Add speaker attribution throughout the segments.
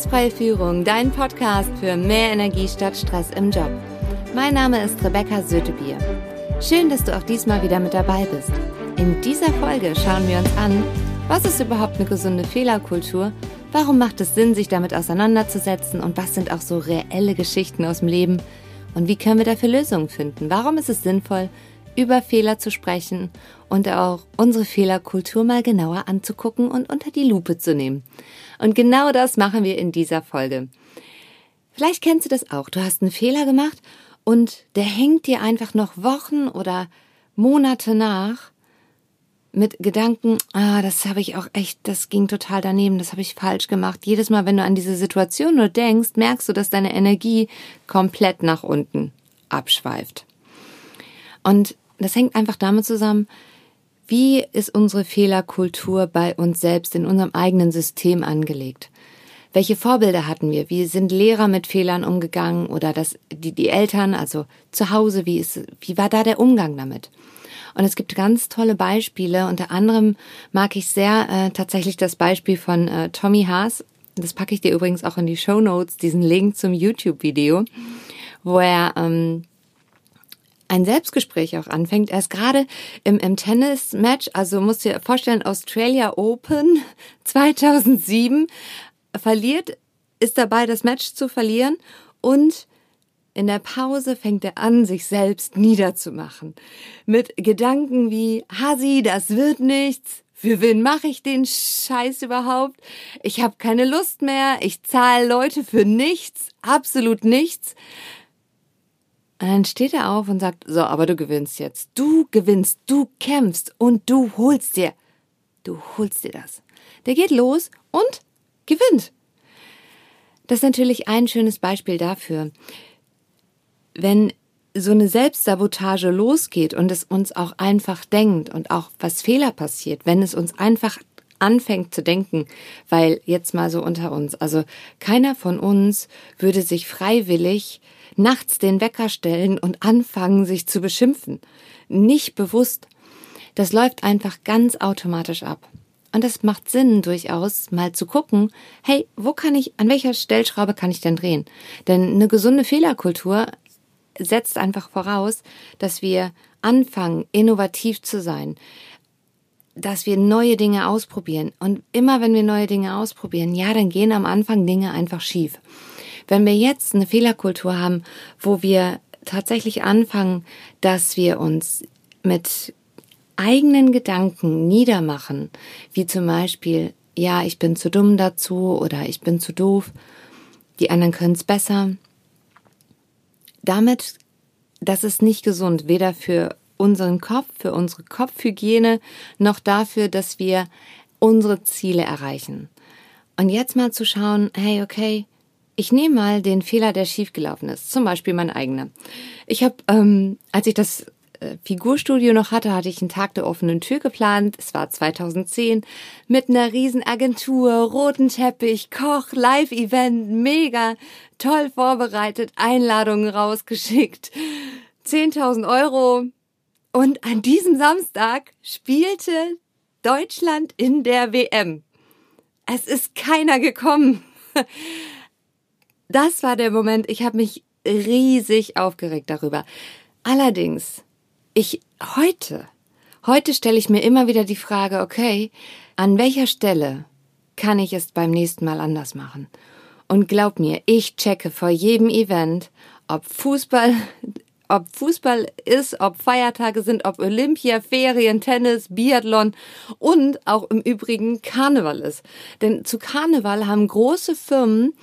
Speaker 1: Stressfreie Führung, dein Podcast für mehr Energie statt Stress im Job. Mein Name ist Rebecca Sötebier. Schön, dass du auch diesmal wieder mit dabei bist. In dieser Folge schauen wir uns an, was ist überhaupt eine gesunde Fehlerkultur, warum macht es Sinn, sich damit auseinanderzusetzen und was sind auch so reelle Geschichten aus dem Leben und wie können wir dafür Lösungen finden. Warum ist es sinnvoll, über Fehler zu sprechen und auch unsere Fehlerkultur mal genauer anzugucken und unter die Lupe zu nehmen. Und genau das machen wir in dieser Folge. Vielleicht kennst du das auch. Du hast einen Fehler gemacht und der hängt dir einfach noch Wochen oder Monate nach mit Gedanken, ah, das habe ich auch echt, das ging total daneben, das habe ich falsch gemacht. Jedes Mal, wenn du an diese Situation nur denkst, merkst du, dass deine Energie komplett nach unten abschweift. Und das hängt einfach damit zusammen, wie ist unsere Fehlerkultur bei uns selbst in unserem eigenen System angelegt? Welche Vorbilder hatten wir? Wie sind Lehrer mit Fehlern umgegangen oder das, die, die Eltern, also zu Hause, wie ist, wie war da der Umgang damit? Und es gibt ganz tolle Beispiele. Unter anderem mag ich sehr äh, tatsächlich das Beispiel von äh, Tommy Haas. Das packe ich dir übrigens auch in die Show Notes, diesen Link zum YouTube-Video, wo er ähm, ein Selbstgespräch auch anfängt. Er ist gerade im, im Tennis-Match, also musst dir vorstellen, Australia Open 2007 verliert, ist dabei, das Match zu verlieren und in der Pause fängt er an, sich selbst niederzumachen. Mit Gedanken wie, Hasi, das wird nichts. Für wen mache ich den Scheiß überhaupt? Ich habe keine Lust mehr. Ich zahle Leute für nichts, absolut nichts. Dann steht er auf und sagt, so, aber du gewinnst jetzt. Du gewinnst, du kämpfst und du holst dir. Du holst dir das. Der geht los und gewinnt. Das ist natürlich ein schönes Beispiel dafür. Wenn so eine Selbstsabotage losgeht und es uns auch einfach denkt und auch was Fehler passiert, wenn es uns einfach anfängt zu denken, weil jetzt mal so unter uns, also keiner von uns würde sich freiwillig nachts den Wecker stellen und anfangen, sich zu beschimpfen. Nicht bewusst. Das läuft einfach ganz automatisch ab. Und es macht Sinn, durchaus mal zu gucken, hey, wo kann ich, an welcher Stellschraube kann ich denn drehen? Denn eine gesunde Fehlerkultur setzt einfach voraus, dass wir anfangen, innovativ zu sein, dass wir neue Dinge ausprobieren. Und immer wenn wir neue Dinge ausprobieren, ja, dann gehen am Anfang Dinge einfach schief. Wenn wir jetzt eine Fehlerkultur haben, wo wir tatsächlich anfangen, dass wir uns mit eigenen Gedanken niedermachen, wie zum Beispiel, ja, ich bin zu dumm dazu oder ich bin zu doof, die anderen können es besser. Damit, das ist nicht gesund, weder für unseren Kopf, für unsere Kopfhygiene, noch dafür, dass wir unsere Ziele erreichen. Und jetzt mal zu schauen, hey, okay, ich nehme mal den Fehler, der schiefgelaufen ist, zum Beispiel mein eigener. Ich habe, ähm, als ich das äh, Figurstudio noch hatte, hatte ich einen Tag der offenen Tür geplant. Es war 2010 mit einer Riesenagentur, roten Teppich, Koch, Live-Event, mega toll vorbereitet, Einladungen rausgeschickt, 10.000 Euro. Und an diesem Samstag spielte Deutschland in der WM. Es ist keiner gekommen. Das war der Moment, ich habe mich riesig aufgeregt darüber. Allerdings, ich heute, heute stelle ich mir immer wieder die Frage, okay, an welcher Stelle kann ich es beim nächsten Mal anders machen? Und glaub mir, ich checke vor jedem Event, ob Fußball, ob Fußball ist, ob Feiertage sind, ob Olympia, Ferien, Tennis, Biathlon und auch im Übrigen Karneval ist. Denn zu Karneval haben große Firmen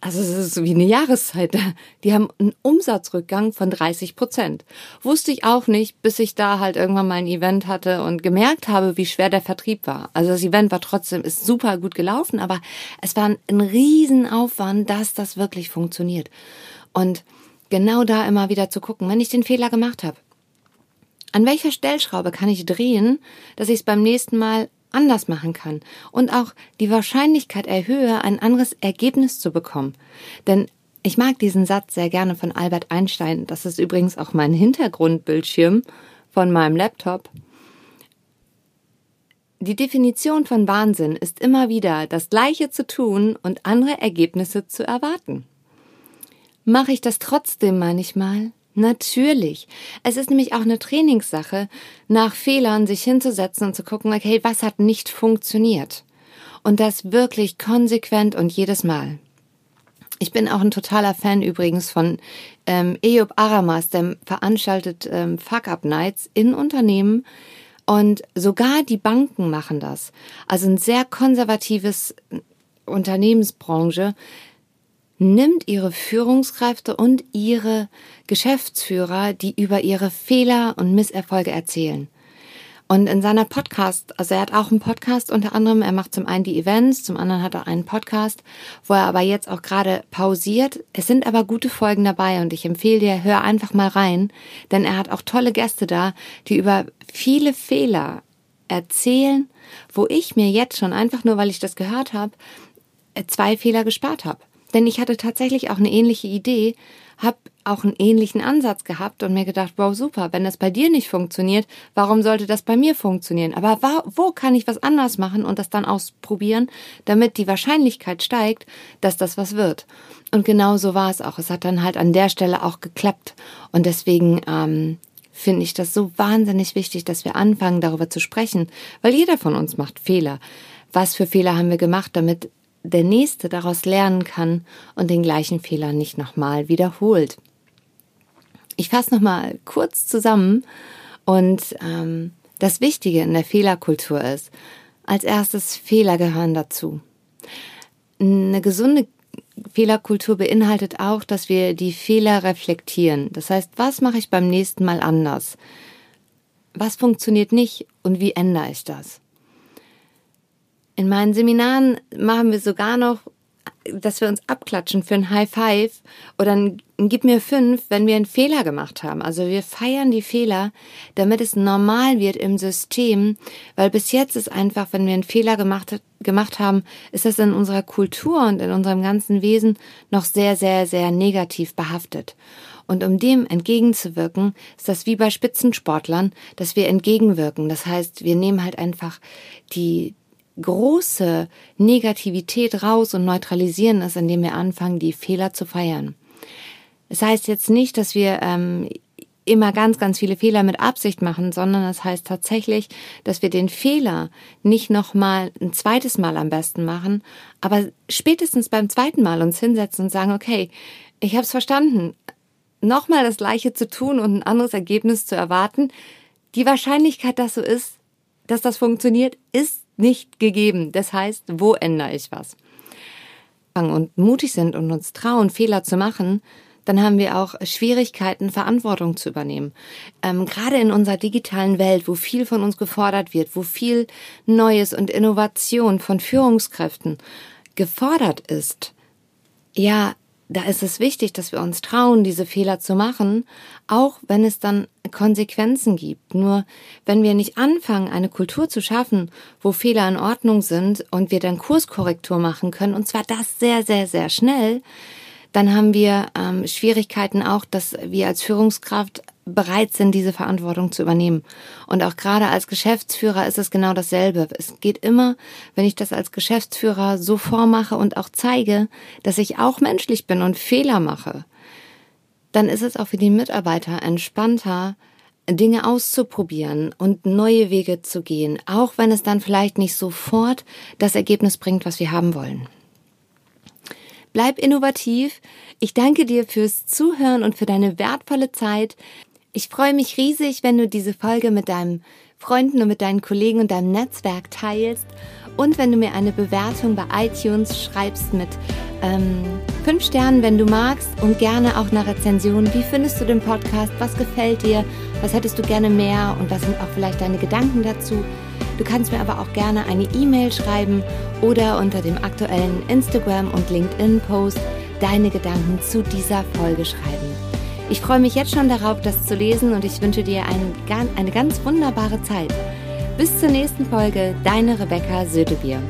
Speaker 1: also es ist wie eine Jahreszeit, die haben einen Umsatzrückgang von 30 Prozent. Wusste ich auch nicht, bis ich da halt irgendwann mal ein Event hatte und gemerkt habe, wie schwer der Vertrieb war. Also das Event war trotzdem, ist super gut gelaufen, aber es war ein Riesenaufwand, dass das wirklich funktioniert. Und genau da immer wieder zu gucken, wenn ich den Fehler gemacht habe. An welcher Stellschraube kann ich drehen, dass ich es beim nächsten Mal anders machen kann und auch die Wahrscheinlichkeit erhöhe, ein anderes Ergebnis zu bekommen. Denn ich mag diesen Satz sehr gerne von Albert Einstein. Das ist übrigens auch mein Hintergrundbildschirm von meinem Laptop. Die Definition von Wahnsinn ist immer wieder das Gleiche zu tun und andere Ergebnisse zu erwarten. Mache ich das trotzdem manchmal? Natürlich. Es ist nämlich auch eine Trainingssache, nach Fehlern sich hinzusetzen und zu gucken, okay, was hat nicht funktioniert? Und das wirklich konsequent und jedes Mal. Ich bin auch ein totaler Fan übrigens von ähm, Eob Aramas, der veranstaltet ähm, Fuck-Up-Nights in Unternehmen und sogar die Banken machen das. Also ein sehr konservatives Unternehmensbranche nimmt ihre Führungskräfte und ihre Geschäftsführer, die über ihre Fehler und Misserfolge erzählen. Und in seiner Podcast, also er hat auch einen Podcast unter anderem, er macht zum einen die Events, zum anderen hat er einen Podcast, wo er aber jetzt auch gerade pausiert. Es sind aber gute Folgen dabei und ich empfehle dir, hör einfach mal rein, denn er hat auch tolle Gäste da, die über viele Fehler erzählen, wo ich mir jetzt schon einfach nur, weil ich das gehört habe, zwei Fehler gespart habe. Denn ich hatte tatsächlich auch eine ähnliche Idee, habe auch einen ähnlichen Ansatz gehabt und mir gedacht, wow, super, wenn das bei dir nicht funktioniert, warum sollte das bei mir funktionieren? Aber wo kann ich was anders machen und das dann ausprobieren, damit die Wahrscheinlichkeit steigt, dass das was wird? Und genau so war es auch. Es hat dann halt an der Stelle auch geklappt. Und deswegen ähm, finde ich das so wahnsinnig wichtig, dass wir anfangen, darüber zu sprechen, weil jeder von uns macht Fehler. Was für Fehler haben wir gemacht, damit der Nächste daraus lernen kann und den gleichen Fehler nicht nochmal wiederholt. Ich fasse nochmal kurz zusammen und ähm, das Wichtige in der Fehlerkultur ist, als erstes Fehler gehören dazu. Eine gesunde Fehlerkultur beinhaltet auch, dass wir die Fehler reflektieren. Das heißt, was mache ich beim nächsten Mal anders? Was funktioniert nicht und wie ändere ich das? In meinen Seminaren machen wir sogar noch, dass wir uns abklatschen für ein High Five oder ein, Gib mir fünf, wenn wir einen Fehler gemacht haben. Also wir feiern die Fehler, damit es normal wird im System, weil bis jetzt ist einfach, wenn wir einen Fehler gemacht, gemacht haben, ist das in unserer Kultur und in unserem ganzen Wesen noch sehr, sehr, sehr negativ behaftet. Und um dem entgegenzuwirken, ist das wie bei Spitzensportlern, dass wir entgegenwirken. Das heißt, wir nehmen halt einfach die, große Negativität raus und neutralisieren es, indem wir anfangen, die Fehler zu feiern. Es das heißt jetzt nicht, dass wir ähm, immer ganz, ganz viele Fehler mit Absicht machen, sondern es das heißt tatsächlich, dass wir den Fehler nicht nochmal ein zweites Mal am besten machen, aber spätestens beim zweiten Mal uns hinsetzen und sagen, okay, ich habe es verstanden, nochmal das gleiche zu tun und ein anderes Ergebnis zu erwarten. Die Wahrscheinlichkeit, dass so ist, dass das funktioniert, ist nicht gegeben. Das heißt, wo ändere ich was? Und mutig sind und uns trauen, Fehler zu machen, dann haben wir auch Schwierigkeiten, Verantwortung zu übernehmen. Ähm, gerade in unserer digitalen Welt, wo viel von uns gefordert wird, wo viel Neues und Innovation von Führungskräften gefordert ist, ja, da ist es wichtig, dass wir uns trauen, diese Fehler zu machen, auch wenn es dann Konsequenzen gibt. Nur wenn wir nicht anfangen, eine Kultur zu schaffen, wo Fehler in Ordnung sind und wir dann Kurskorrektur machen können, und zwar das sehr, sehr, sehr schnell, dann haben wir ähm, Schwierigkeiten auch, dass wir als Führungskraft bereit sind, diese Verantwortung zu übernehmen. Und auch gerade als Geschäftsführer ist es genau dasselbe. Es geht immer, wenn ich das als Geschäftsführer so vormache und auch zeige, dass ich auch menschlich bin und Fehler mache, dann ist es auch für die Mitarbeiter entspannter, Dinge auszuprobieren und neue Wege zu gehen, auch wenn es dann vielleicht nicht sofort das Ergebnis bringt, was wir haben wollen. Bleib innovativ. Ich danke dir fürs Zuhören und für deine wertvolle Zeit. Ich freue mich riesig, wenn du diese Folge mit deinen Freunden und mit deinen Kollegen und deinem Netzwerk teilst und wenn du mir eine Bewertung bei iTunes schreibst mit ähm, fünf Sternen, wenn du magst und gerne auch eine Rezension. Wie findest du den Podcast? Was gefällt dir? Was hättest du gerne mehr? Und was sind auch vielleicht deine Gedanken dazu? Du kannst mir aber auch gerne eine E-Mail schreiben oder unter dem aktuellen Instagram und LinkedIn-Post deine Gedanken zu dieser Folge schreiben. Ich freue mich jetzt schon darauf, das zu lesen und ich wünsche dir eine, ganz wunderbare Zeit. Bis zur nächsten Folge, deine Rebecca Sötebier.